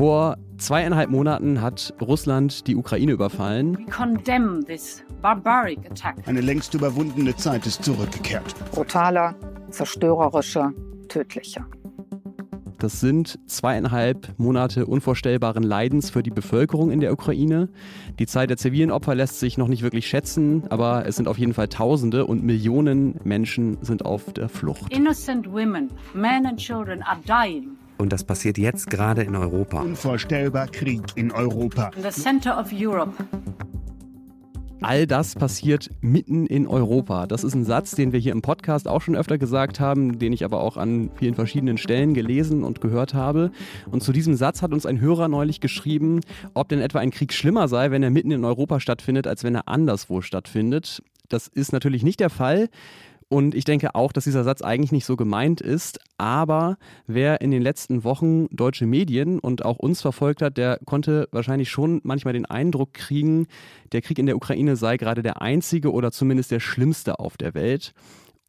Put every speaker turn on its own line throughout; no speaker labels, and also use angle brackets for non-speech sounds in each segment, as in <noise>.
Vor zweieinhalb Monaten hat Russland die Ukraine überfallen.
Eine längst überwundene Zeit ist zurückgekehrt.
Brutaler, zerstörerischer, tödlicher.
Das sind zweieinhalb Monate unvorstellbaren Leidens für die Bevölkerung in der Ukraine. Die Zahl der zivilen Opfer lässt sich noch nicht wirklich schätzen, aber es sind auf jeden Fall Tausende und Millionen Menschen sind auf der Flucht. Innocent women, men and children
are dying. Und das passiert jetzt gerade in Europa.
Unvorstellbar Krieg in Europa. In the center
of Europe. All das passiert mitten in Europa. Das ist ein Satz, den wir hier im Podcast auch schon öfter gesagt haben, den ich aber auch an vielen verschiedenen Stellen gelesen und gehört habe. Und zu diesem Satz hat uns ein Hörer neulich geschrieben, ob denn etwa ein Krieg schlimmer sei, wenn er mitten in Europa stattfindet, als wenn er anderswo stattfindet. Das ist natürlich nicht der Fall. Und ich denke auch, dass dieser Satz eigentlich nicht so gemeint ist. Aber wer in den letzten Wochen deutsche Medien und auch uns verfolgt hat, der konnte wahrscheinlich schon manchmal den Eindruck kriegen, der Krieg in der Ukraine sei gerade der einzige oder zumindest der schlimmste auf der Welt.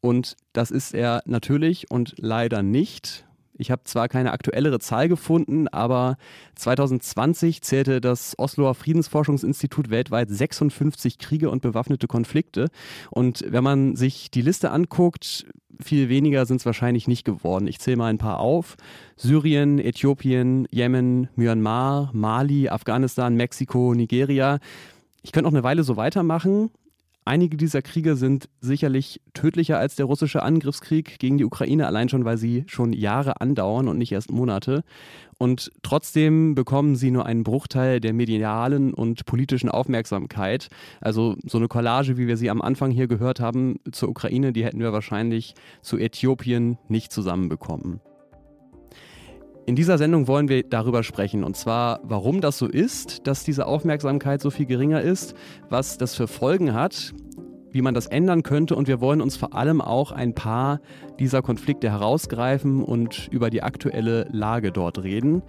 Und das ist er natürlich und leider nicht. Ich habe zwar keine aktuellere Zahl gefunden, aber 2020 zählte das Osloer Friedensforschungsinstitut weltweit 56 Kriege und bewaffnete Konflikte. Und wenn man sich die Liste anguckt, viel weniger sind es wahrscheinlich nicht geworden. Ich zähle mal ein paar auf. Syrien, Äthiopien, Jemen, Myanmar, Mali, Afghanistan, Mexiko, Nigeria. Ich könnte noch eine Weile so weitermachen. Einige dieser Kriege sind sicherlich tödlicher als der russische Angriffskrieg gegen die Ukraine, allein schon, weil sie schon Jahre andauern und nicht erst Monate. Und trotzdem bekommen sie nur einen Bruchteil der medialen und politischen Aufmerksamkeit. Also so eine Collage, wie wir sie am Anfang hier gehört haben, zur Ukraine, die hätten wir wahrscheinlich zu Äthiopien nicht zusammenbekommen. In dieser Sendung wollen wir darüber sprechen, und zwar, warum das so ist, dass diese Aufmerksamkeit so viel geringer ist, was das für Folgen hat, wie man das ändern könnte, und wir wollen uns vor allem auch ein paar dieser Konflikte herausgreifen und über die aktuelle Lage dort reden.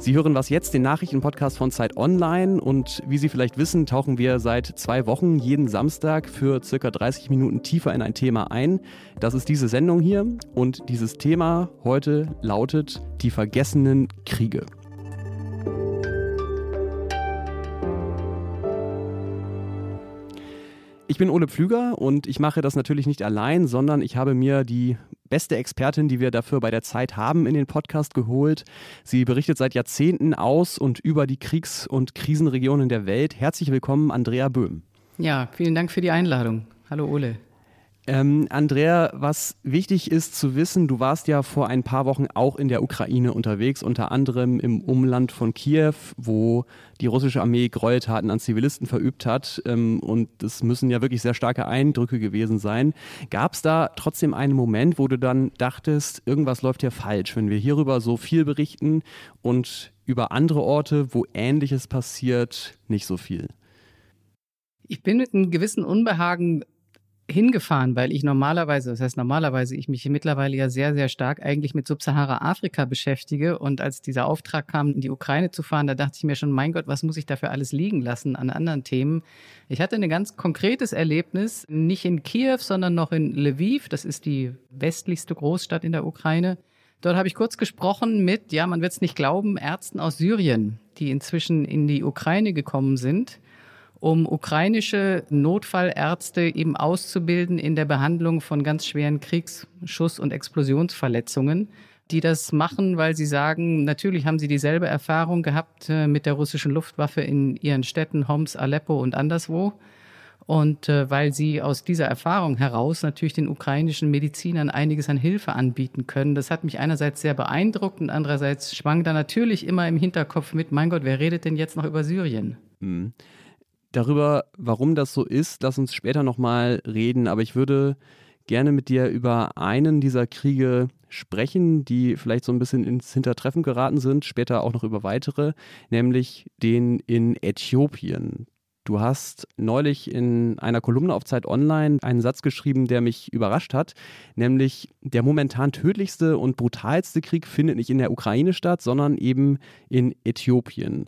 Sie hören was jetzt, den Nachrichtenpodcast von Zeit Online. Und wie Sie vielleicht wissen, tauchen wir seit zwei Wochen jeden Samstag für circa 30 Minuten tiefer in ein Thema ein. Das ist diese Sendung hier. Und dieses Thema heute lautet die vergessenen Kriege. Ich bin Ole Pflüger und ich mache das natürlich nicht allein, sondern ich habe mir die beste Expertin, die wir dafür bei der Zeit haben, in den Podcast geholt. Sie berichtet seit Jahrzehnten aus und über die Kriegs- und Krisenregionen der Welt. Herzlich willkommen, Andrea Böhm.
Ja, vielen Dank für die Einladung. Hallo Ole.
Ähm, Andrea, was wichtig ist zu wissen, du warst ja vor ein paar Wochen auch in der Ukraine unterwegs, unter anderem im Umland von Kiew, wo die russische Armee Gräueltaten an Zivilisten verübt hat. Ähm, und das müssen ja wirklich sehr starke Eindrücke gewesen sein. Gab es da trotzdem einen Moment, wo du dann dachtest, irgendwas läuft hier falsch, wenn wir hierüber so viel berichten und über andere Orte, wo Ähnliches passiert, nicht so viel?
Ich bin mit einem gewissen Unbehagen hingefahren, weil ich normalerweise, das heißt normalerweise, ich mich mittlerweile ja sehr, sehr stark eigentlich mit Subsahara-Afrika beschäftige. Und als dieser Auftrag kam, in die Ukraine zu fahren, da dachte ich mir schon, mein Gott, was muss ich dafür alles liegen lassen an anderen Themen? Ich hatte ein ganz konkretes Erlebnis, nicht in Kiew, sondern noch in Lviv. Das ist die westlichste Großstadt in der Ukraine. Dort habe ich kurz gesprochen mit, ja, man wird es nicht glauben, Ärzten aus Syrien, die inzwischen in die Ukraine gekommen sind um ukrainische Notfallärzte eben auszubilden in der Behandlung von ganz schweren Kriegs-, Schuss- und Explosionsverletzungen, die das machen, weil sie sagen, natürlich haben sie dieselbe Erfahrung gehabt äh, mit der russischen Luftwaffe in ihren Städten Homs, Aleppo und anderswo. Und äh, weil sie aus dieser Erfahrung heraus natürlich den ukrainischen Medizinern einiges an Hilfe anbieten können. Das hat mich einerseits sehr beeindruckt und andererseits schwang da natürlich immer im Hinterkopf mit, mein Gott, wer redet denn jetzt noch über Syrien? Mhm.
Darüber, warum das so ist, lass uns später nochmal reden. Aber ich würde gerne mit dir über einen dieser Kriege sprechen, die vielleicht so ein bisschen ins Hintertreffen geraten sind, später auch noch über weitere, nämlich den in Äthiopien. Du hast neulich in einer Kolumne auf Zeit Online einen Satz geschrieben, der mich überrascht hat, nämlich der momentan tödlichste und brutalste Krieg findet nicht in der Ukraine statt, sondern eben in Äthiopien.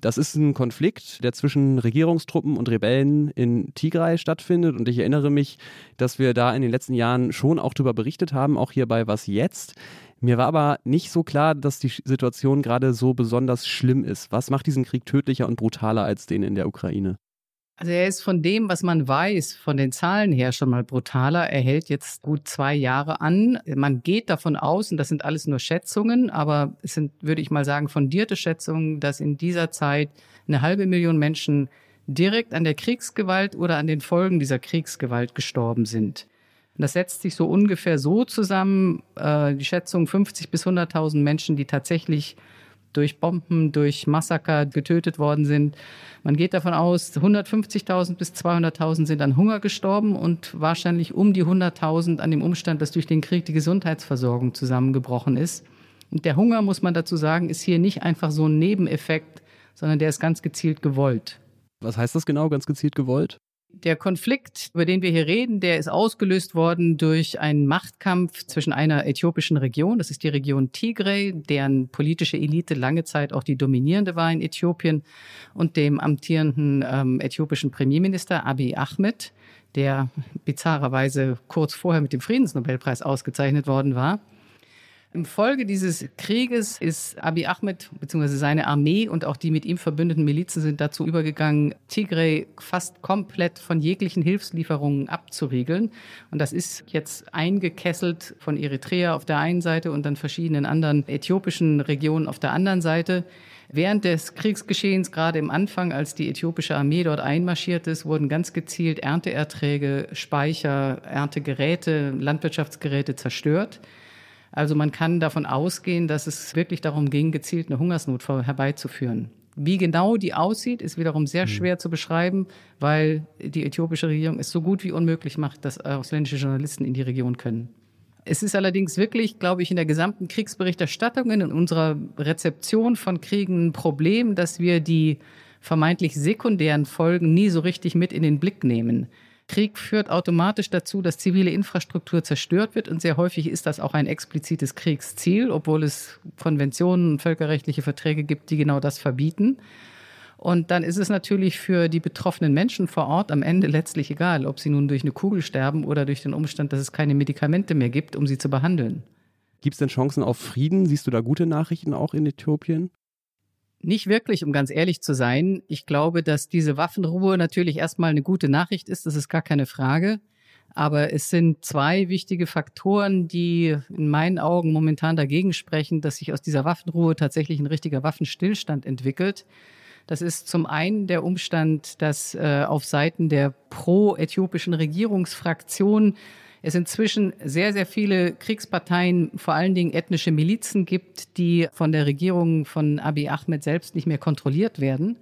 Das ist ein Konflikt, der zwischen Regierungstruppen und Rebellen in Tigray stattfindet. Und ich erinnere mich, dass wir da in den letzten Jahren schon auch darüber berichtet haben, auch hier bei Was jetzt. Mir war aber nicht so klar, dass die Situation gerade so besonders schlimm ist. Was macht diesen Krieg tödlicher und brutaler als den in der Ukraine?
Also er ist von dem, was man weiß, von den Zahlen her schon mal brutaler. Er hält jetzt gut zwei Jahre an. Man geht davon aus, und das sind alles nur Schätzungen, aber es sind, würde ich mal sagen, fundierte Schätzungen, dass in dieser Zeit eine halbe Million Menschen direkt an der Kriegsgewalt oder an den Folgen dieser Kriegsgewalt gestorben sind. Und das setzt sich so ungefähr so zusammen, äh, die Schätzung 50 bis 100.000 Menschen, die tatsächlich durch Bomben, durch Massaker getötet worden sind. Man geht davon aus, 150.000 bis 200.000 sind an Hunger gestorben und wahrscheinlich um die 100.000 an dem Umstand, dass durch den Krieg die Gesundheitsversorgung zusammengebrochen ist. Und der Hunger, muss man dazu sagen, ist hier nicht einfach so ein Nebeneffekt, sondern der ist ganz gezielt gewollt.
Was heißt das genau, ganz gezielt gewollt?
Der Konflikt, über den wir hier reden, der ist ausgelöst worden durch einen Machtkampf zwischen einer äthiopischen Region, das ist die Region Tigray, deren politische Elite lange Zeit auch die dominierende war in Äthiopien, und dem amtierenden ähm, äthiopischen Premierminister Abiy Ahmed, der bizarrerweise kurz vorher mit dem Friedensnobelpreis ausgezeichnet worden war. Im Folge dieses Krieges ist Abiy Ahmed bzw. seine Armee und auch die mit ihm verbündeten Milizen sind dazu übergegangen, Tigray fast komplett von jeglichen Hilfslieferungen abzuriegeln. Und das ist jetzt eingekesselt von Eritrea auf der einen Seite und dann verschiedenen anderen äthiopischen Regionen auf der anderen Seite. Während des Kriegsgeschehens, gerade im Anfang, als die äthiopische Armee dort einmarschiert ist, wurden ganz gezielt Ernteerträge, Speicher, Erntegeräte, Landwirtschaftsgeräte zerstört. Also man kann davon ausgehen, dass es wirklich darum ging, gezielt eine Hungersnot herbeizuführen. Wie genau die aussieht, ist wiederum sehr mhm. schwer zu beschreiben, weil die äthiopische Regierung es so gut wie unmöglich macht, dass ausländische Journalisten in die Region können. Es ist allerdings wirklich, glaube ich, in der gesamten Kriegsberichterstattung, in unserer Rezeption von Kriegen ein Problem, dass wir die vermeintlich sekundären Folgen nie so richtig mit in den Blick nehmen. Krieg führt automatisch dazu, dass zivile Infrastruktur zerstört wird und sehr häufig ist das auch ein explizites Kriegsziel, obwohl es Konventionen und völkerrechtliche Verträge gibt, die genau das verbieten. Und dann ist es natürlich für die betroffenen Menschen vor Ort am Ende letztlich egal, ob sie nun durch eine Kugel sterben oder durch den Umstand, dass es keine Medikamente mehr gibt, um sie zu behandeln.
Gibt es denn Chancen auf Frieden? Siehst du da gute Nachrichten auch in Äthiopien?
Nicht wirklich, um ganz ehrlich zu sein. Ich glaube, dass diese Waffenruhe natürlich erstmal eine gute Nachricht ist, das ist gar keine Frage. Aber es sind zwei wichtige Faktoren, die in meinen Augen momentan dagegen sprechen, dass sich aus dieser Waffenruhe tatsächlich ein richtiger Waffenstillstand entwickelt. Das ist zum einen der Umstand, dass äh, auf Seiten der pro-äthiopischen Regierungsfraktion es inzwischen sehr, sehr viele Kriegsparteien, vor allen Dingen ethnische Milizen gibt, die von der Regierung von Abiy Ahmed selbst nicht mehr kontrolliert werden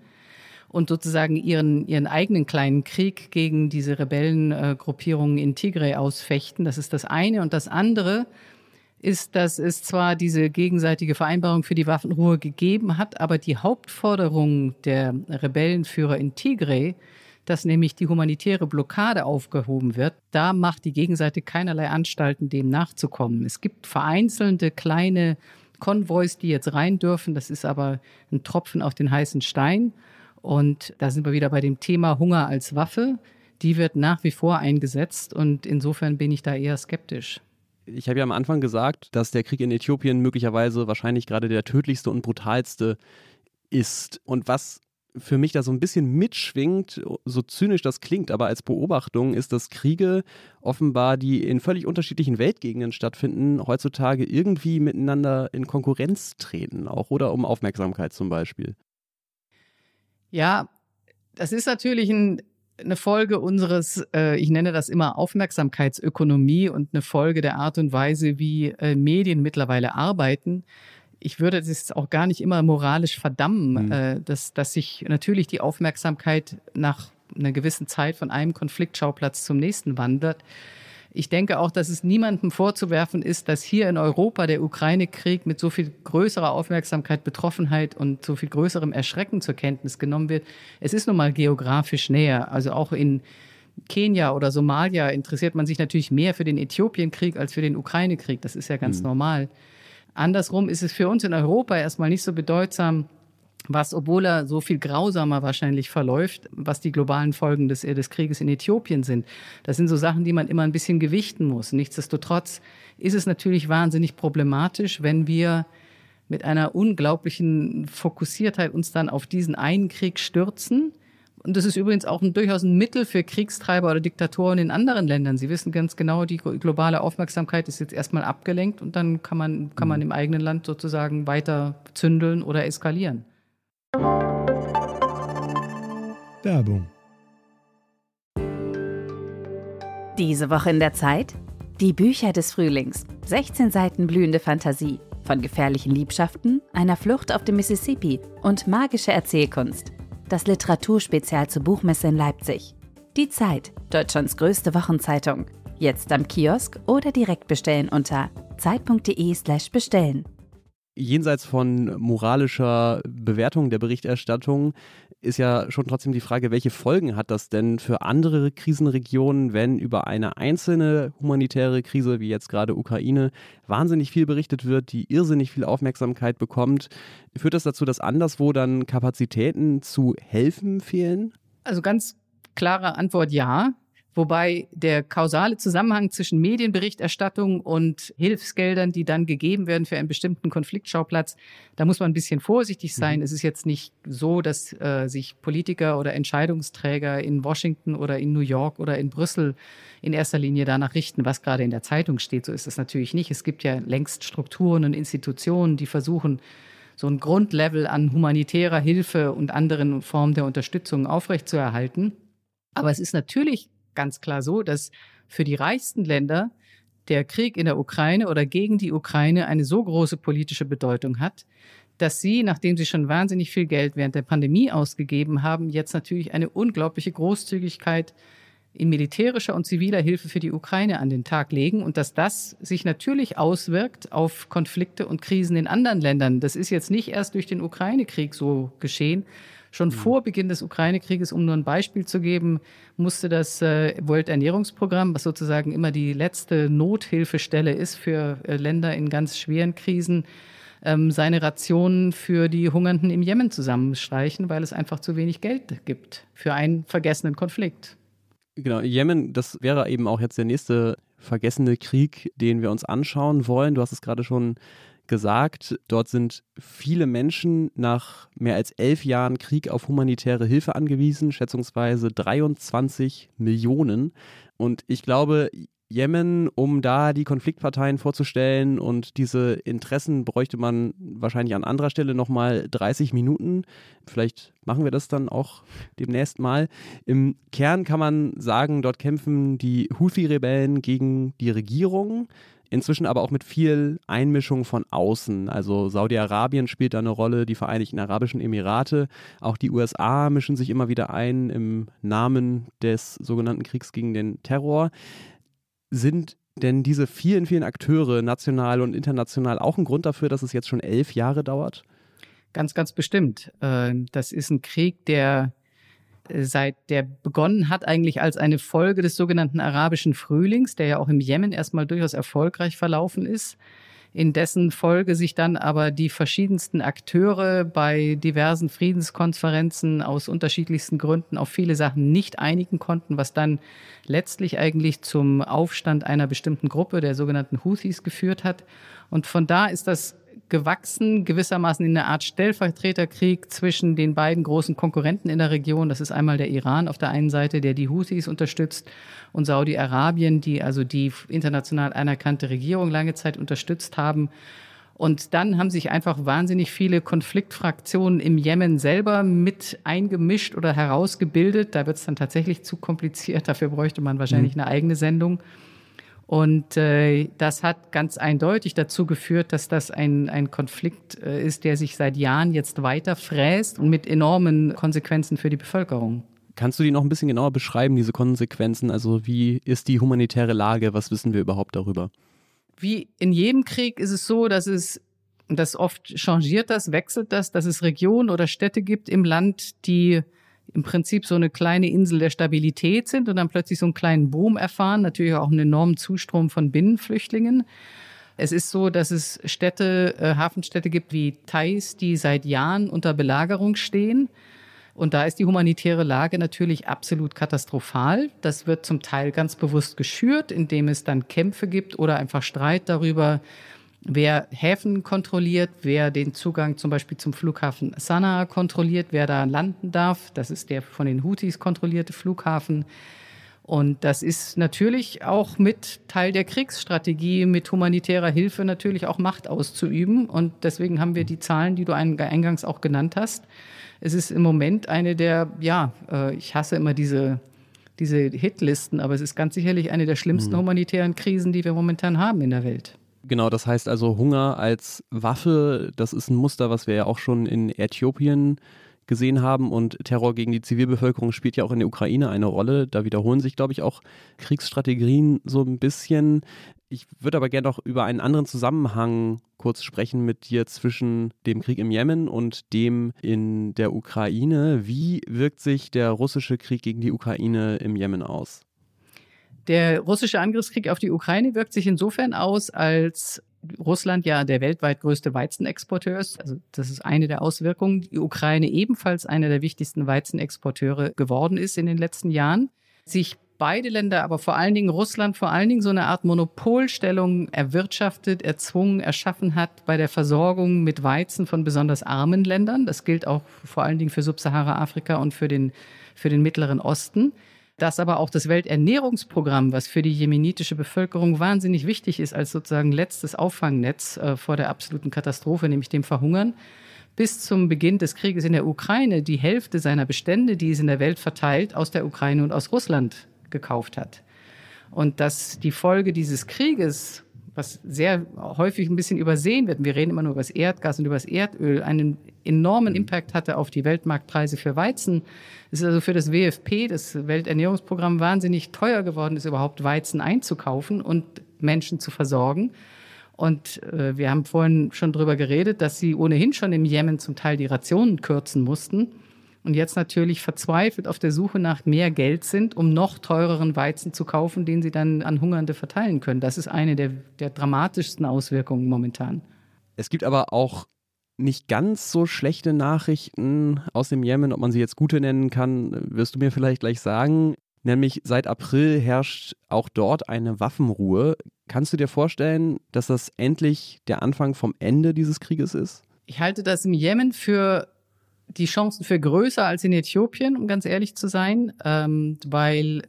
und sozusagen ihren, ihren eigenen kleinen Krieg gegen diese Rebellengruppierungen in Tigray ausfechten. Das ist das eine. Und das andere ist, dass es zwar diese gegenseitige Vereinbarung für die Waffenruhe gegeben hat, aber die Hauptforderung der Rebellenführer in Tigray dass nämlich die humanitäre Blockade aufgehoben wird, da macht die Gegenseite keinerlei Anstalten, dem nachzukommen. Es gibt vereinzelte kleine Konvois, die jetzt rein dürfen. Das ist aber ein Tropfen auf den heißen Stein. Und da sind wir wieder bei dem Thema Hunger als Waffe. Die wird nach wie vor eingesetzt und insofern bin ich da eher skeptisch.
Ich habe ja am Anfang gesagt, dass der Krieg in Äthiopien möglicherweise wahrscheinlich gerade der tödlichste und brutalste ist. Und was für mich da so ein bisschen mitschwingt, so zynisch das klingt, aber als Beobachtung ist, dass Kriege offenbar, die in völlig unterschiedlichen Weltgegenden stattfinden, heutzutage irgendwie miteinander in Konkurrenz treten, auch oder um Aufmerksamkeit zum Beispiel.
Ja, das ist natürlich ein, eine Folge unseres, äh, ich nenne das immer Aufmerksamkeitsökonomie und eine Folge der Art und Weise, wie äh, Medien mittlerweile arbeiten ich würde das auch gar nicht immer moralisch verdammen, mhm. äh, dass, dass sich natürlich die Aufmerksamkeit nach einer gewissen Zeit von einem Konfliktschauplatz zum nächsten wandert. Ich denke auch, dass es niemandem vorzuwerfen ist, dass hier in Europa der Ukraine-Krieg mit so viel größerer Aufmerksamkeit, Betroffenheit und so viel größerem Erschrecken zur Kenntnis genommen wird. Es ist nun mal geografisch näher. Also auch in Kenia oder Somalia interessiert man sich natürlich mehr für den Äthiopien-Krieg als für den Ukraine-Krieg. Das ist ja ganz mhm. normal. Andersrum ist es für uns in Europa erstmal nicht so bedeutsam, was, obwohl er so viel grausamer wahrscheinlich verläuft, was die globalen Folgen des, des Krieges in Äthiopien sind. Das sind so Sachen, die man immer ein bisschen gewichten muss. Nichtsdestotrotz ist es natürlich wahnsinnig problematisch, wenn wir mit einer unglaublichen Fokussiertheit uns dann auf diesen einen Krieg stürzen. Und das ist übrigens auch ein, durchaus ein Mittel für Kriegstreiber oder Diktatoren in anderen Ländern. Sie wissen ganz genau, die globale Aufmerksamkeit ist jetzt erstmal abgelenkt und dann kann man, kann man mhm. im eigenen Land sozusagen weiter zündeln oder eskalieren.
Werbung.
Diese Woche in der Zeit? Die Bücher des Frühlings. 16 Seiten blühende Fantasie. Von gefährlichen Liebschaften, einer Flucht auf dem Mississippi und magische Erzählkunst. Das Literaturspezial zur Buchmesse in Leipzig. Die Zeit, Deutschlands größte Wochenzeitung. Jetzt am Kiosk oder direkt bestellen unter zeit.de/slash bestellen
jenseits von moralischer Bewertung der Berichterstattung ist ja schon trotzdem die Frage, welche Folgen hat das denn für andere Krisenregionen, wenn über eine einzelne humanitäre Krise, wie jetzt gerade Ukraine, wahnsinnig viel berichtet wird, die irrsinnig viel Aufmerksamkeit bekommt. Führt das dazu, dass anderswo dann Kapazitäten zu helfen fehlen?
Also ganz klare Antwort ja. Wobei der kausale Zusammenhang zwischen Medienberichterstattung und Hilfsgeldern, die dann gegeben werden für einen bestimmten Konfliktschauplatz, da muss man ein bisschen vorsichtig sein. Mhm. Es ist jetzt nicht so, dass äh, sich Politiker oder Entscheidungsträger in Washington oder in New York oder in Brüssel in erster Linie danach richten, was gerade in der Zeitung steht. So ist es natürlich nicht. Es gibt ja längst Strukturen und Institutionen, die versuchen, so ein Grundlevel an humanitärer Hilfe und anderen Formen der Unterstützung aufrechtzuerhalten. Aber es ist natürlich ganz klar so, dass für die reichsten Länder der Krieg in der Ukraine oder gegen die Ukraine eine so große politische Bedeutung hat, dass sie, nachdem sie schon wahnsinnig viel Geld während der Pandemie ausgegeben haben, jetzt natürlich eine unglaubliche Großzügigkeit in militärischer und ziviler Hilfe für die Ukraine an den Tag legen und dass das sich natürlich auswirkt auf Konflikte und Krisen in anderen Ländern. Das ist jetzt nicht erst durch den Ukraine-Krieg so geschehen, Schon mhm. vor Beginn des Ukraine-Krieges, um nur ein Beispiel zu geben, musste das äh, Welternährungsprogramm, was sozusagen immer die letzte Nothilfestelle ist für äh, Länder in ganz schweren Krisen, ähm, seine Rationen für die Hungernden im Jemen zusammenstreichen, weil es einfach zu wenig Geld gibt für einen vergessenen Konflikt.
Genau, Jemen, das wäre eben auch jetzt der nächste vergessene Krieg, den wir uns anschauen wollen. Du hast es gerade schon gesagt, dort sind viele Menschen nach mehr als elf Jahren Krieg auf humanitäre Hilfe angewiesen, schätzungsweise 23 Millionen. Und ich glaube, Jemen, um da die Konfliktparteien vorzustellen und diese Interessen bräuchte man wahrscheinlich an anderer Stelle nochmal 30 Minuten. Vielleicht machen wir das dann auch demnächst mal. Im Kern kann man sagen, dort kämpfen die Houthi-Rebellen gegen die Regierung. Inzwischen aber auch mit viel Einmischung von außen. Also Saudi-Arabien spielt da eine Rolle, die Vereinigten Arabischen Emirate, auch die USA mischen sich immer wieder ein im Namen des sogenannten Kriegs gegen den Terror. Sind denn diese vielen, vielen Akteure, national und international, auch ein Grund dafür, dass es jetzt schon elf Jahre dauert?
Ganz, ganz bestimmt. Äh, das ist ein Krieg, der seit der begonnen hat eigentlich als eine Folge des sogenannten arabischen Frühlings, der ja auch im Jemen erstmal durchaus erfolgreich verlaufen ist, in dessen Folge sich dann aber die verschiedensten Akteure bei diversen Friedenskonferenzen aus unterschiedlichsten Gründen auf viele Sachen nicht einigen konnten, was dann letztlich eigentlich zum Aufstand einer bestimmten Gruppe, der sogenannten Houthis, geführt hat. Und von da ist das gewachsen, gewissermaßen in eine Art Stellvertreterkrieg zwischen den beiden großen Konkurrenten in der Region. Das ist einmal der Iran auf der einen Seite, der die Houthis unterstützt, und Saudi-Arabien, die also die international anerkannte Regierung lange Zeit unterstützt haben. Und dann haben sich einfach wahnsinnig viele Konfliktfraktionen im Jemen selber mit eingemischt oder herausgebildet. Da wird es dann tatsächlich zu kompliziert. Dafür bräuchte man wahrscheinlich mhm. eine eigene Sendung. Und äh, das hat ganz eindeutig dazu geführt, dass das ein, ein Konflikt äh, ist, der sich seit Jahren jetzt weiter fräst und mit enormen Konsequenzen für die Bevölkerung.
Kannst du die noch ein bisschen genauer beschreiben, diese Konsequenzen? Also wie ist die humanitäre Lage? Was wissen wir überhaupt darüber?
Wie in jedem Krieg ist es so, dass es, das oft changiert das, wechselt das, dass es Regionen oder Städte gibt im Land, die im Prinzip so eine kleine Insel der Stabilität sind und dann plötzlich so einen kleinen Boom erfahren, natürlich auch einen enormen Zustrom von Binnenflüchtlingen. Es ist so, dass es Städte, äh, Hafenstädte gibt wie Thais, die seit Jahren unter Belagerung stehen. Und da ist die humanitäre Lage natürlich absolut katastrophal. Das wird zum Teil ganz bewusst geschürt, indem es dann Kämpfe gibt oder einfach Streit darüber, wer Häfen kontrolliert, wer den Zugang zum Beispiel zum Flughafen Sanaa kontrolliert, wer da landen darf. Das ist der von den Houthis kontrollierte Flughafen. Und das ist natürlich auch mit Teil der Kriegsstrategie, mit humanitärer Hilfe natürlich auch Macht auszuüben. Und deswegen haben wir die Zahlen, die du eingangs auch genannt hast. Es ist im Moment eine der, ja, äh, ich hasse immer diese, diese Hitlisten, aber es ist ganz sicherlich eine der schlimmsten mhm. humanitären Krisen, die wir momentan haben in der Welt.
Genau, das heißt also Hunger als Waffe, das ist ein Muster, was wir ja auch schon in Äthiopien gesehen haben und Terror gegen die Zivilbevölkerung spielt ja auch in der Ukraine eine Rolle. Da wiederholen sich, glaube ich, auch Kriegsstrategien so ein bisschen. Ich würde aber gerne noch über einen anderen Zusammenhang kurz sprechen mit dir zwischen dem Krieg im Jemen und dem in der Ukraine. Wie wirkt sich der russische Krieg gegen die Ukraine im Jemen aus?
Der russische Angriffskrieg auf die Ukraine wirkt sich insofern aus, als Russland ja der weltweit größte Weizenexporteur ist. Also das ist eine der Auswirkungen. Die Ukraine ebenfalls einer der wichtigsten Weizenexporteure geworden ist in den letzten Jahren. Sich beide Länder, aber vor allen Dingen Russland, vor allen Dingen so eine Art Monopolstellung erwirtschaftet, erzwungen, erschaffen hat bei der Versorgung mit Weizen von besonders armen Ländern. Das gilt auch vor allen Dingen für Subsahara-Afrika und für den, für den Mittleren Osten dass aber auch das Welternährungsprogramm, was für die jemenitische Bevölkerung wahnsinnig wichtig ist als sozusagen letztes Auffangnetz äh, vor der absoluten Katastrophe, nämlich dem Verhungern, bis zum Beginn des Krieges in der Ukraine die Hälfte seiner Bestände, die es in der Welt verteilt, aus der Ukraine und aus Russland gekauft hat. Und dass die Folge dieses Krieges was sehr häufig ein bisschen übersehen wird. Wir reden immer nur über das Erdgas und über das Erdöl, einen enormen mhm. Impact hatte auf die Weltmarktpreise für Weizen. Es ist also für das WFP, das Welternährungsprogramm, wahnsinnig teuer geworden ist, überhaupt Weizen einzukaufen und Menschen zu versorgen. Und äh, wir haben vorhin schon drüber geredet, dass sie ohnehin schon im Jemen zum Teil die Rationen kürzen mussten und jetzt natürlich verzweifelt auf der Suche nach mehr Geld sind, um noch teureren Weizen zu kaufen, den sie dann an Hungernde verteilen können. Das ist eine der, der dramatischsten Auswirkungen momentan.
Es gibt aber auch nicht ganz so schlechte Nachrichten aus dem Jemen, ob man sie jetzt gute nennen kann, wirst du mir vielleicht gleich sagen. Nämlich seit April herrscht auch dort eine Waffenruhe. Kannst du dir vorstellen, dass das endlich der Anfang vom Ende dieses Krieges ist?
Ich halte das im Jemen für die Chancen für größer als in Äthiopien, um ganz ehrlich zu sein, ähm, weil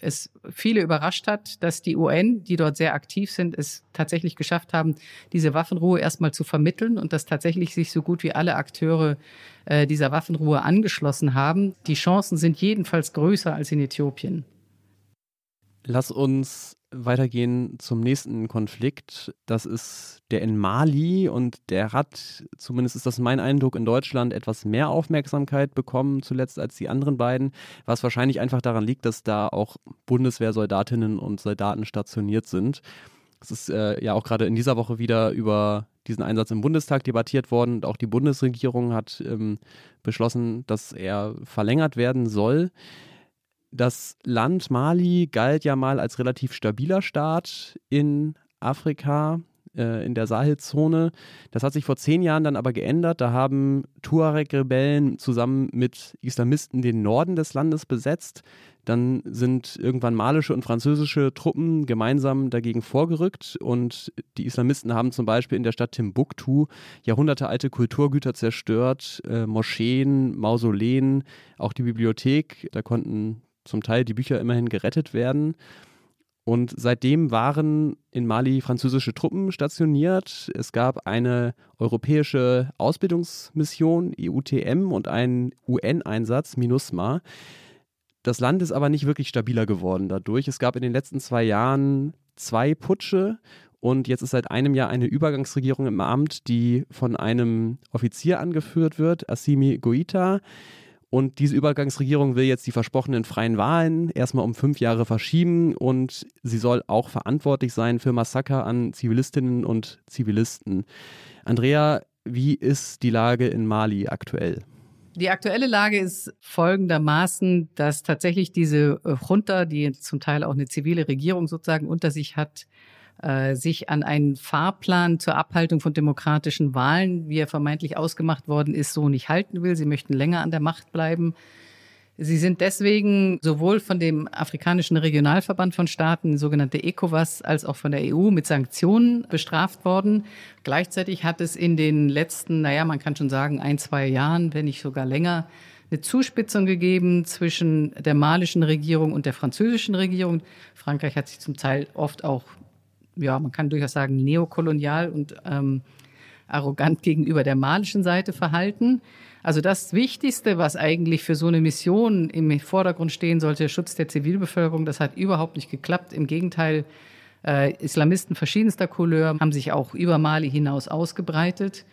es viele überrascht hat, dass die UN, die dort sehr aktiv sind, es tatsächlich geschafft haben, diese Waffenruhe erstmal zu vermitteln und dass tatsächlich sich so gut wie alle Akteure äh, dieser Waffenruhe angeschlossen haben. Die Chancen sind jedenfalls größer als in Äthiopien.
Lass uns weitergehen zum nächsten Konflikt. Das ist der in Mali und der hat, zumindest ist das mein Eindruck, in Deutschland etwas mehr Aufmerksamkeit bekommen zuletzt als die anderen beiden, was wahrscheinlich einfach daran liegt, dass da auch Bundeswehrsoldatinnen und Soldaten stationiert sind. Es ist äh, ja auch gerade in dieser Woche wieder über diesen Einsatz im Bundestag debattiert worden und auch die Bundesregierung hat ähm, beschlossen, dass er verlängert werden soll. Das Land Mali galt ja mal als relativ stabiler Staat in Afrika, äh, in der Sahelzone. Das hat sich vor zehn Jahren dann aber geändert. Da haben Tuareg-Rebellen zusammen mit Islamisten den Norden des Landes besetzt. Dann sind irgendwann malische und französische Truppen gemeinsam dagegen vorgerückt und die Islamisten haben zum Beispiel in der Stadt Timbuktu jahrhundertealte Kulturgüter zerstört, äh, Moscheen, Mausoleen, auch die Bibliothek. Da konnten zum Teil die Bücher immerhin gerettet werden. Und seitdem waren in Mali französische Truppen stationiert. Es gab eine europäische Ausbildungsmission, EUTM, und einen UN-Einsatz, MINUSMA. Das Land ist aber nicht wirklich stabiler geworden dadurch. Es gab in den letzten zwei Jahren zwei Putsche und jetzt ist seit einem Jahr eine Übergangsregierung im Amt, die von einem Offizier angeführt wird, Assimi Goita. Und diese Übergangsregierung will jetzt die versprochenen freien Wahlen erstmal um fünf Jahre verschieben und sie soll auch verantwortlich sein für Massaker an Zivilistinnen und Zivilisten. Andrea, wie ist die Lage in Mali aktuell?
Die aktuelle Lage ist folgendermaßen, dass tatsächlich diese Junta, die zum Teil auch eine zivile Regierung sozusagen unter sich hat, sich an einen Fahrplan zur Abhaltung von demokratischen Wahlen, wie er vermeintlich ausgemacht worden ist, so nicht halten will. Sie möchten länger an der Macht bleiben. Sie sind deswegen sowohl von dem afrikanischen Regionalverband von Staaten, sogenannte ECOWAS, als auch von der EU mit Sanktionen bestraft worden. Gleichzeitig hat es in den letzten, naja, man kann schon sagen, ein, zwei Jahren, wenn nicht sogar länger, eine Zuspitzung gegeben zwischen der malischen Regierung und der französischen Regierung. Frankreich hat sich zum Teil oft auch ja, man kann durchaus sagen, neokolonial und ähm, arrogant gegenüber der malischen Seite verhalten. Also das Wichtigste, was eigentlich für so eine Mission im Vordergrund stehen sollte, Schutz der Zivilbevölkerung, das hat überhaupt nicht geklappt. Im Gegenteil, äh, Islamisten verschiedenster Couleur haben sich auch über Mali hinaus ausgebreitet.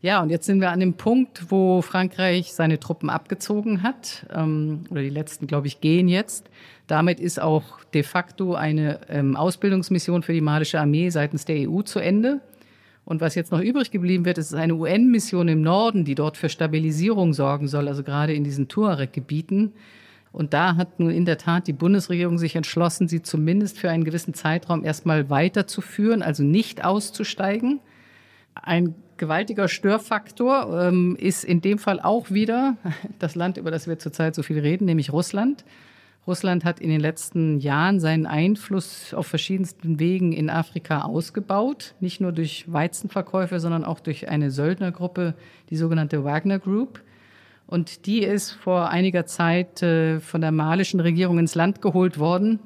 Ja, und jetzt sind wir an dem Punkt, wo Frankreich seine Truppen abgezogen hat, ähm, oder die letzten, glaube ich, gehen jetzt. Damit ist auch de facto eine ähm, Ausbildungsmission für die malische Armee seitens der EU zu Ende. Und was jetzt noch übrig geblieben wird, ist eine UN-Mission im Norden, die dort für Stabilisierung sorgen soll, also gerade in diesen Tuareg-Gebieten. Und da hat nun in der Tat die Bundesregierung sich entschlossen, sie zumindest für einen gewissen Zeitraum erstmal weiterzuführen, also nicht auszusteigen. Ein gewaltiger Störfaktor ähm, ist in dem Fall auch wieder <laughs> das Land, über das wir zurzeit so viel reden, nämlich Russland. Russland hat in den letzten Jahren seinen Einfluss auf verschiedensten Wegen in Afrika ausgebaut, nicht nur durch Weizenverkäufe, sondern auch durch eine Söldnergruppe, die sogenannte Wagner Group. Und die ist vor einiger Zeit äh, von der malischen Regierung ins Land geholt worden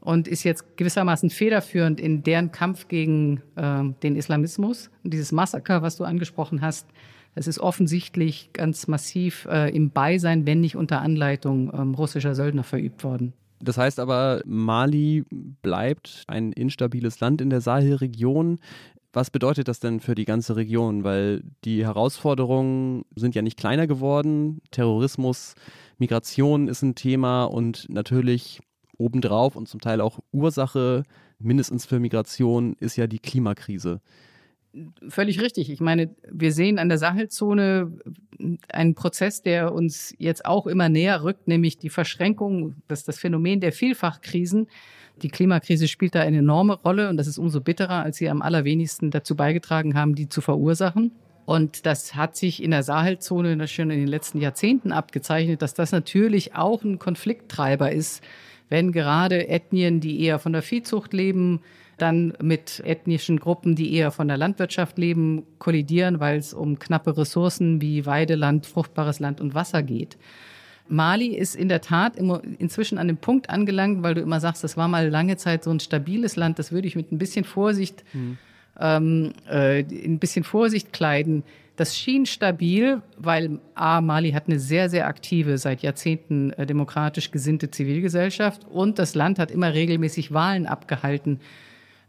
und ist jetzt gewissermaßen federführend in deren Kampf gegen äh, den Islamismus. Und dieses Massaker, was du angesprochen hast, das ist offensichtlich ganz massiv äh, im Beisein, wenn nicht unter Anleitung ähm, russischer Söldner verübt worden.
Das heißt aber, Mali bleibt ein instabiles Land in der Sahelregion. Was bedeutet das denn für die ganze Region? Weil die Herausforderungen sind ja nicht kleiner geworden. Terrorismus, Migration ist ein Thema und natürlich obendrauf und zum Teil auch Ursache, mindestens für Migration, ist ja die Klimakrise.
Völlig richtig. Ich meine, wir sehen an der Sahelzone einen Prozess, der uns jetzt auch immer näher rückt, nämlich die Verschränkung, das, das Phänomen der Vielfachkrisen. Die Klimakrise spielt da eine enorme Rolle und das ist umso bitterer, als sie am allerwenigsten dazu beigetragen haben, die zu verursachen. Und das hat sich in der Sahelzone schon in den letzten Jahrzehnten abgezeichnet, dass das natürlich auch ein Konflikttreiber ist, wenn gerade Ethnien, die eher von der Viehzucht leben, dann mit ethnischen Gruppen, die eher von der Landwirtschaft leben, kollidieren, weil es um knappe Ressourcen wie Weideland, fruchtbares Land und Wasser geht. Mali ist in der Tat inzwischen an dem Punkt angelangt, weil du immer sagst, das war mal lange Zeit so ein stabiles Land, das würde ich mit ein bisschen Vorsicht, mhm. ähm, äh, ein bisschen Vorsicht kleiden. Das schien stabil, weil A, Mali hat eine sehr, sehr aktive, seit Jahrzehnten äh, demokratisch gesinnte Zivilgesellschaft und das Land hat immer regelmäßig Wahlen abgehalten.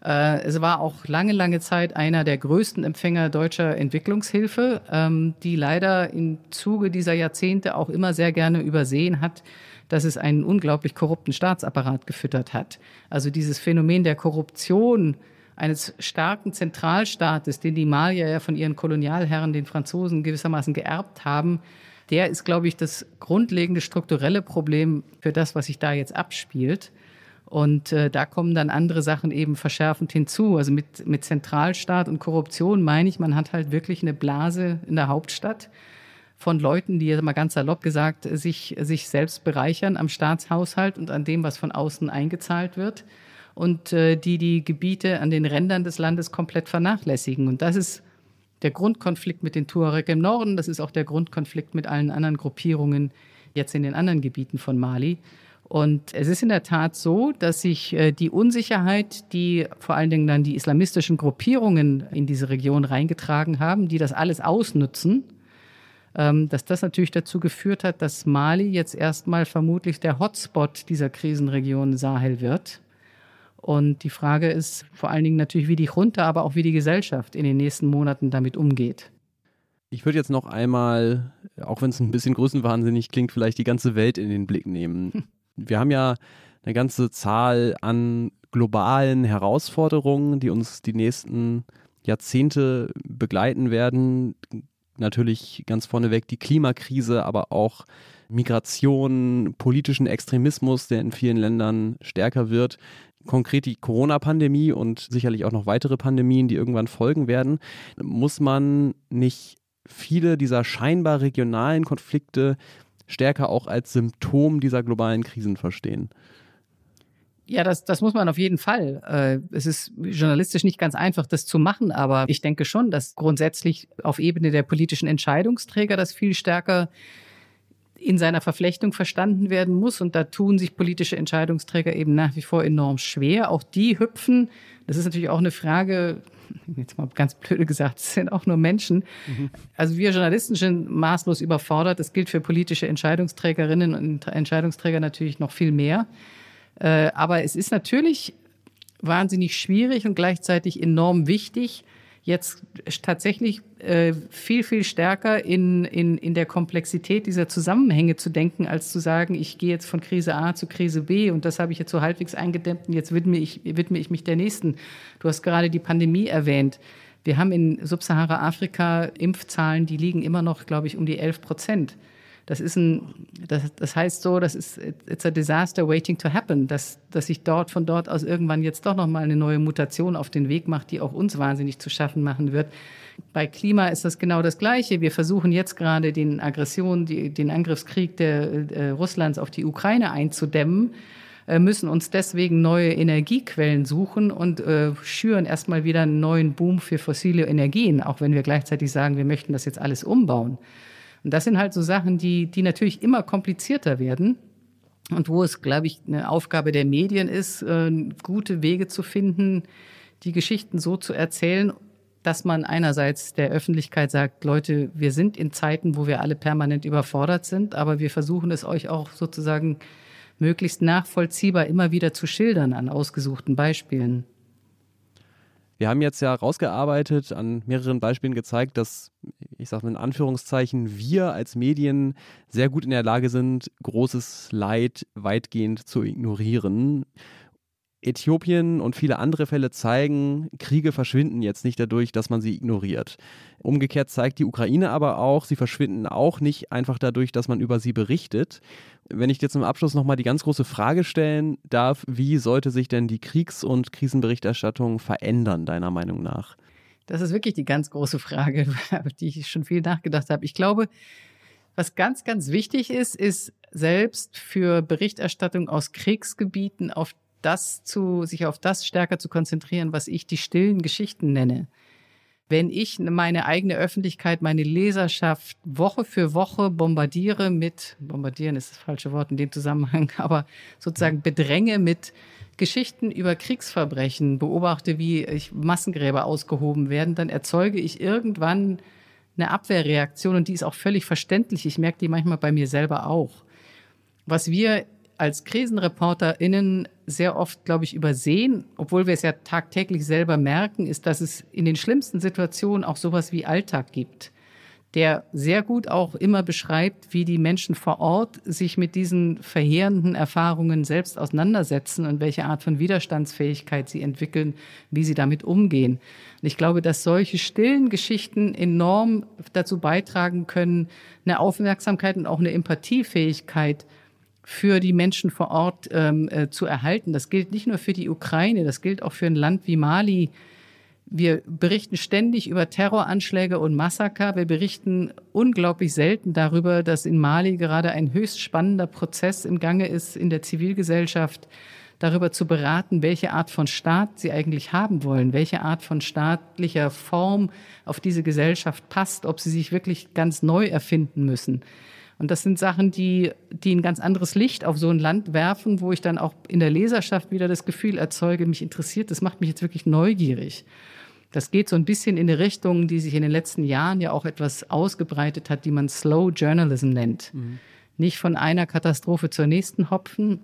Äh, es war auch lange, lange Zeit einer der größten Empfänger deutscher Entwicklungshilfe, ähm, die leider im Zuge dieser Jahrzehnte auch immer sehr gerne übersehen hat, dass es einen unglaublich korrupten Staatsapparat gefüttert hat. Also dieses Phänomen der Korruption eines starken Zentralstaates, den die Malier ja von ihren Kolonialherren, den Franzosen, gewissermaßen geerbt haben, der ist, glaube ich, das grundlegende strukturelle Problem für das, was sich da jetzt abspielt. Und äh, da kommen dann andere Sachen eben verschärfend hinzu. Also mit, mit Zentralstaat und Korruption meine ich, man hat halt wirklich eine Blase in der Hauptstadt von Leuten, die jetzt mal ganz salopp gesagt sich, sich selbst bereichern am Staatshaushalt und an dem, was von außen eingezahlt wird und äh, die die Gebiete an den Rändern des Landes komplett vernachlässigen. Und das ist der Grundkonflikt mit den Tuareg im Norden, das ist auch der Grundkonflikt mit allen anderen Gruppierungen jetzt in den anderen Gebieten von Mali. Und es ist in der Tat so, dass sich äh, die Unsicherheit, die vor allen Dingen dann die islamistischen Gruppierungen in diese Region reingetragen haben, die das alles ausnutzen, ähm, dass das natürlich dazu geführt hat, dass Mali jetzt erstmal vermutlich der Hotspot dieser Krisenregion Sahel wird. Und die Frage ist vor allen Dingen natürlich, wie die Junta, aber auch wie die Gesellschaft in den nächsten Monaten damit umgeht.
Ich würde jetzt noch einmal, auch wenn es ein bisschen größenwahnsinnig klingt, vielleicht die ganze Welt in den Blick nehmen. <laughs> Wir haben ja eine ganze Zahl an globalen Herausforderungen, die uns die nächsten Jahrzehnte begleiten werden. Natürlich ganz vorneweg die Klimakrise, aber auch Migration, politischen Extremismus, der in vielen Ländern stärker wird, konkret die Corona-Pandemie und sicherlich auch noch weitere Pandemien, die irgendwann folgen werden, muss man nicht viele dieser scheinbar regionalen Konflikte stärker auch als Symptom dieser globalen Krisen verstehen.
Ja, das, das muss man auf jeden Fall. Äh, es ist journalistisch nicht ganz einfach, das zu machen, aber ich denke schon, dass grundsätzlich auf Ebene der politischen Entscheidungsträger das viel stärker in seiner Verflechtung verstanden werden muss. Und da tun sich politische Entscheidungsträger eben nach wie vor enorm schwer. Auch die hüpfen. Das ist natürlich auch eine Frage, jetzt mal ganz blöde gesagt, es sind auch nur Menschen. Mhm. Also wir Journalisten sind maßlos überfordert. Das gilt für politische Entscheidungsträgerinnen und Entscheidungsträger natürlich noch viel mehr. Äh, aber es ist natürlich wahnsinnig schwierig und gleichzeitig enorm wichtig, jetzt tatsächlich äh, viel, viel stärker in, in, in der Komplexität dieser Zusammenhänge zu denken, als zu sagen, ich gehe jetzt von Krise A zu Krise B und das habe ich jetzt so halbwegs eingedämmt und jetzt widme ich, widme ich mich der nächsten. Du hast gerade die Pandemie erwähnt. Wir haben in Subsahara-Afrika Impfzahlen, die liegen immer noch, glaube ich, um die 11 Prozent. Das ist ein, das, das heißt so, das ist it's a disaster waiting to happen, dass, dass sich dort von dort aus irgendwann jetzt doch nochmal eine neue Mutation auf den Weg macht, die auch uns wahnsinnig zu schaffen machen wird. Bei Klima ist das genau das Gleiche. Wir versuchen jetzt gerade den Aggressionen, die, den Angriffskrieg der, äh, Russlands auf die Ukraine einzudämmen äh, müssen uns deswegen neue Energiequellen suchen und äh, schüren erstmal wieder einen neuen Boom für fossile Energien, auch wenn wir gleichzeitig sagen, wir möchten das jetzt alles umbauen. Und das sind halt so Sachen, die, die natürlich immer komplizierter werden. Und wo es, glaube ich, eine Aufgabe der Medien ist, äh, gute Wege zu finden, die Geschichten so zu erzählen, dass man einerseits der Öffentlichkeit sagt, Leute, wir sind in Zeiten, wo wir alle permanent überfordert sind, aber wir versuchen es euch auch sozusagen möglichst nachvollziehbar immer wieder zu schildern an ausgesuchten Beispielen.
Wir haben jetzt ja rausgearbeitet, an mehreren Beispielen gezeigt, dass, ich sage mal in Anführungszeichen, wir als Medien sehr gut in der Lage sind, großes Leid weitgehend zu ignorieren. Äthiopien und viele andere Fälle zeigen, Kriege verschwinden jetzt nicht dadurch, dass man sie ignoriert. Umgekehrt zeigt die Ukraine aber auch, sie verschwinden auch nicht einfach dadurch, dass man über sie berichtet. Wenn ich dir zum Abschluss nochmal die ganz große Frage stellen darf, wie sollte sich denn die Kriegs- und Krisenberichterstattung verändern, deiner Meinung nach?
Das ist wirklich die ganz große Frage, <laughs> über die ich schon viel nachgedacht habe. Ich glaube, was ganz, ganz wichtig ist, ist selbst für Berichterstattung aus Kriegsgebieten auf das zu, sich auf das stärker zu konzentrieren, was ich die stillen Geschichten nenne. Wenn ich meine eigene Öffentlichkeit, meine Leserschaft Woche für Woche bombardiere mit, bombardieren ist das falsche Wort in dem Zusammenhang, <laughs> aber sozusagen bedränge mit Geschichten über Kriegsverbrechen, beobachte, wie ich Massengräber ausgehoben werden, dann erzeuge ich irgendwann eine Abwehrreaktion und die ist auch völlig verständlich. Ich merke die manchmal bei mir selber auch. Was wir als KrisenreporterInnen sehr oft, glaube ich, übersehen, obwohl wir es ja tagtäglich selber merken, ist, dass es in den schlimmsten Situationen auch sowas wie Alltag gibt, der sehr gut auch immer beschreibt, wie die Menschen vor Ort sich mit diesen verheerenden Erfahrungen selbst auseinandersetzen und welche Art von Widerstandsfähigkeit sie entwickeln, wie sie damit umgehen. Und ich glaube, dass solche stillen Geschichten enorm dazu beitragen können, eine Aufmerksamkeit und auch eine Empathiefähigkeit für die Menschen vor Ort ähm, äh, zu erhalten. Das gilt nicht nur für die Ukraine, das gilt auch für ein Land wie Mali. Wir berichten ständig über Terroranschläge und Massaker. Wir berichten unglaublich selten darüber, dass in Mali gerade ein höchst spannender Prozess im Gange ist in der Zivilgesellschaft, darüber zu beraten, welche Art von Staat sie eigentlich haben wollen, welche Art von staatlicher Form auf diese Gesellschaft passt, ob sie sich wirklich ganz neu erfinden müssen. Und das sind Sachen, die, die ein ganz anderes Licht auf so ein Land werfen, wo ich dann auch in der Leserschaft wieder das Gefühl erzeuge, mich interessiert, das macht mich jetzt wirklich neugierig. Das geht so ein bisschen in eine Richtung, die sich in den letzten Jahren ja auch etwas ausgebreitet hat, die man Slow Journalism nennt. Mhm. Nicht von einer Katastrophe zur nächsten hopfen,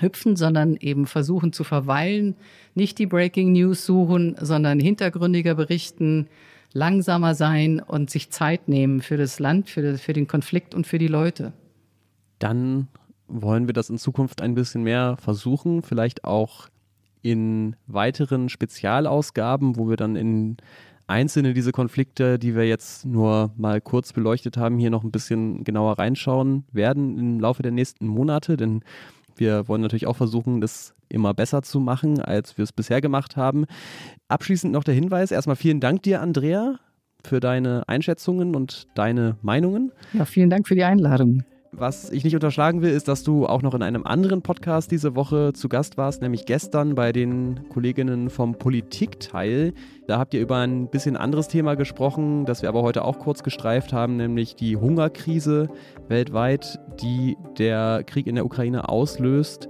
hüpfen, sondern eben versuchen zu verweilen, nicht die Breaking News suchen, sondern hintergründiger berichten, langsamer sein und sich Zeit nehmen für das Land, für, das, für den Konflikt und für die Leute.
Dann wollen wir das in Zukunft ein bisschen mehr versuchen, vielleicht auch in weiteren Spezialausgaben, wo wir dann in einzelne diese Konflikte, die wir jetzt nur mal kurz beleuchtet haben, hier noch ein bisschen genauer reinschauen werden im Laufe der nächsten Monate, denn wir wollen natürlich auch versuchen, das immer besser zu machen, als wir es bisher gemacht haben. Abschließend noch der Hinweis, erstmal vielen Dank dir, Andrea, für deine Einschätzungen und deine Meinungen.
Ja, vielen Dank für die Einladung.
Was ich nicht unterschlagen will, ist, dass du auch noch in einem anderen Podcast diese Woche zu Gast warst, nämlich gestern bei den Kolleginnen vom Politikteil. Da habt ihr über ein bisschen anderes Thema gesprochen, das wir aber heute auch kurz gestreift haben, nämlich die Hungerkrise weltweit, die der Krieg in der Ukraine auslöst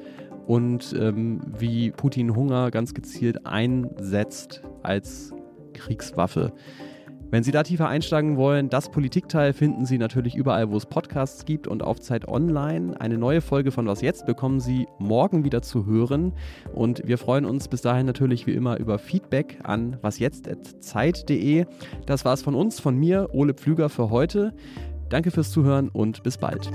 und ähm, wie Putin Hunger ganz gezielt einsetzt als Kriegswaffe. Wenn Sie da tiefer einsteigen wollen, das Politikteil finden Sie natürlich überall, wo es Podcasts gibt und auf Zeit Online. Eine neue Folge von Was Jetzt bekommen Sie morgen wieder zu hören. Und wir freuen uns bis dahin natürlich wie immer über Feedback an wasjetzt.zeit.de. Das war's von uns, von mir, Ole Pflüger für heute. Danke fürs Zuhören und bis bald.